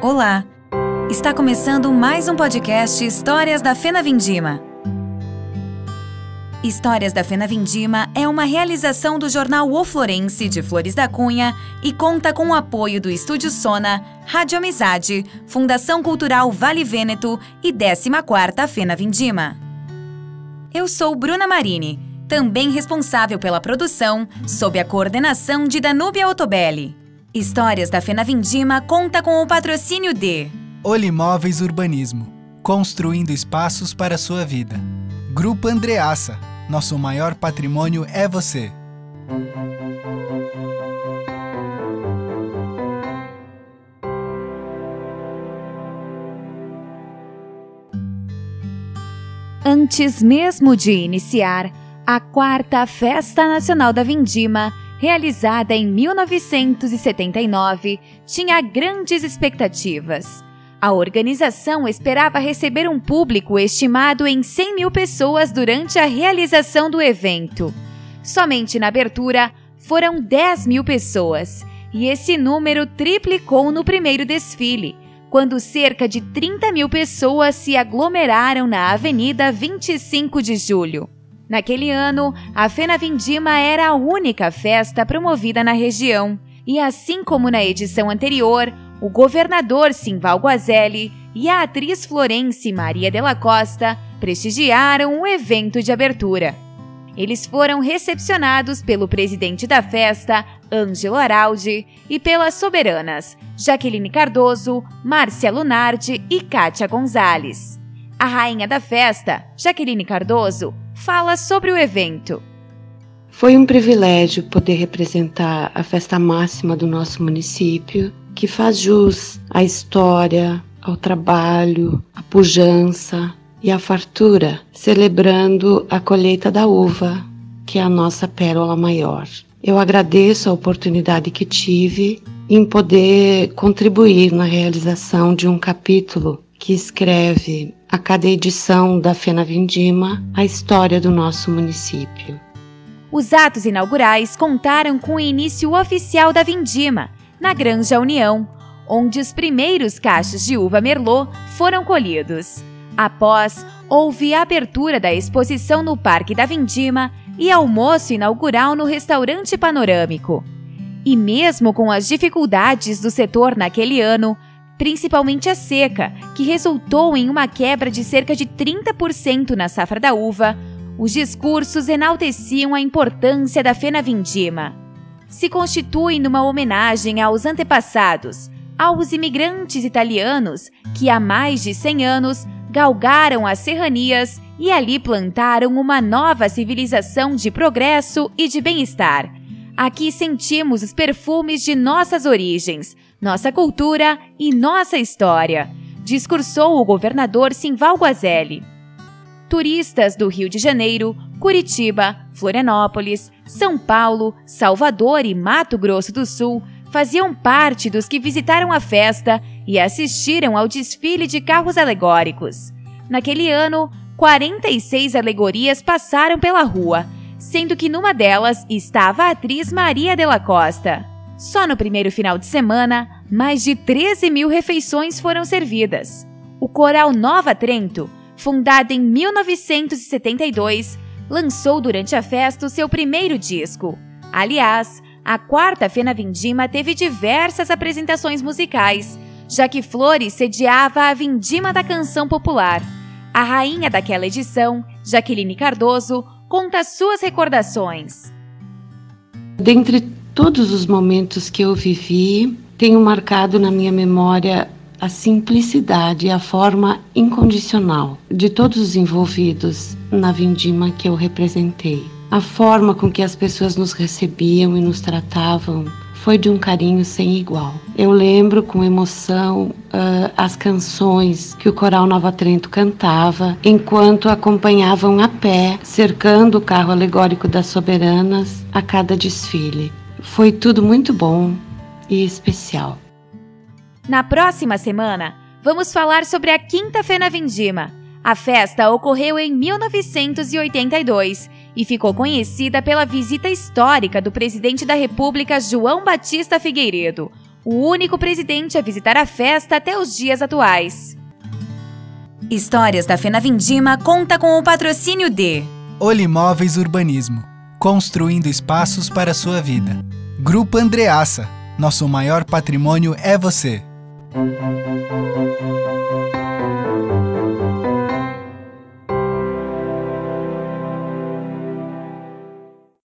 Olá! Está começando mais um podcast Histórias da Fena Vindima. Histórias da Fena Vindima é uma realização do jornal O Florense de Flores da Cunha e conta com o apoio do Estúdio Sona, Rádio Amizade, Fundação Cultural Vale Vêneto e 14ª Fena Vindima. Eu sou Bruna Marini, também responsável pela produção, sob a coordenação de Danúbia Otobelli. Histórias da Fena Vindima conta com o patrocínio de Olimóveis Urbanismo, construindo espaços para a sua vida. Grupo Andreaça, nosso maior patrimônio é você. Antes mesmo de iniciar a quarta Festa Nacional da Vindima, realizada em 1979, tinha grandes expectativas. A organização esperava receber um público estimado em 100 mil pessoas durante a realização do evento. Somente na abertura foram 10 mil pessoas, e esse número triplicou no primeiro desfile, quando cerca de 30 mil pessoas se aglomeraram na Avenida 25 de Julho. Naquele ano, a Fena Vindima era a única festa promovida na região, e assim como na edição anterior, o governador Simval Guazelli e a atriz florense Maria Della Costa prestigiaram o evento de abertura. Eles foram recepcionados pelo presidente da festa, Ângelo Araldi, e pelas soberanas Jaqueline Cardoso, Márcia Lunardi e Kátia Gonzalez. A rainha da festa, Jaqueline Cardoso, fala sobre o evento. Foi um privilégio poder representar a festa máxima do nosso município, que faz jus à história, ao trabalho, à pujança e à fartura, celebrando a colheita da uva, que é a nossa pérola maior. Eu agradeço a oportunidade que tive em poder contribuir na realização de um capítulo que escreve a cada edição da Fena Vindima a história do nosso município. Os atos inaugurais contaram com o início oficial da Vindima, na Granja União, onde os primeiros cachos de uva Merlot foram colhidos. Após, houve a abertura da exposição no Parque da Vindima e almoço inaugural no restaurante panorâmico. E mesmo com as dificuldades do setor naquele ano, principalmente a seca, que resultou em uma quebra de cerca de 30% na safra da uva, os discursos enalteciam a importância da fena vindima. Se constitui numa homenagem aos antepassados, aos imigrantes italianos que há mais de 100 anos galgaram as serranias e ali plantaram uma nova civilização de progresso e de bem-estar. Aqui sentimos os perfumes de nossas origens, nossa cultura e nossa história, discursou o governador Simval Guazelli. Turistas do Rio de Janeiro, Curitiba, Florianópolis, São Paulo, Salvador e Mato Grosso do Sul faziam parte dos que visitaram a festa e assistiram ao desfile de carros alegóricos. Naquele ano, 46 alegorias passaram pela rua, sendo que numa delas estava a atriz Maria Della Costa. Só no primeiro final de semana, mais de 13 mil refeições foram servidas. O Coral Nova Trento, fundado em 1972, lançou durante a festa o seu primeiro disco. Aliás, a quarta Fena Vindima teve diversas apresentações musicais, já que Flores sediava a Vindima da Canção Popular. A rainha daquela edição, Jaqueline Cardoso, conta suas recordações. Dentre todos os momentos que eu vivi, tenho marcado na minha memória a simplicidade e a forma incondicional de todos os envolvidos na vindima que eu representei. A forma com que as pessoas nos recebiam e nos tratavam foi de um carinho sem igual. Eu lembro com emoção uh, as canções que o Coral Nova Trento cantava enquanto acompanhavam a pé, cercando o carro alegórico das soberanas a cada desfile. Foi tudo muito bom e especial. Na próxima semana, vamos falar sobre a Quinta Fena Vindima. A festa ocorreu em 1982 e ficou conhecida pela visita histórica do presidente da República João Batista Figueiredo, o único presidente a visitar a festa até os dias atuais. Histórias da Fena Vindima conta com o patrocínio de Olimóveis Urbanismo, construindo espaços para sua vida. Grupo Andreaça, nosso maior patrimônio é você.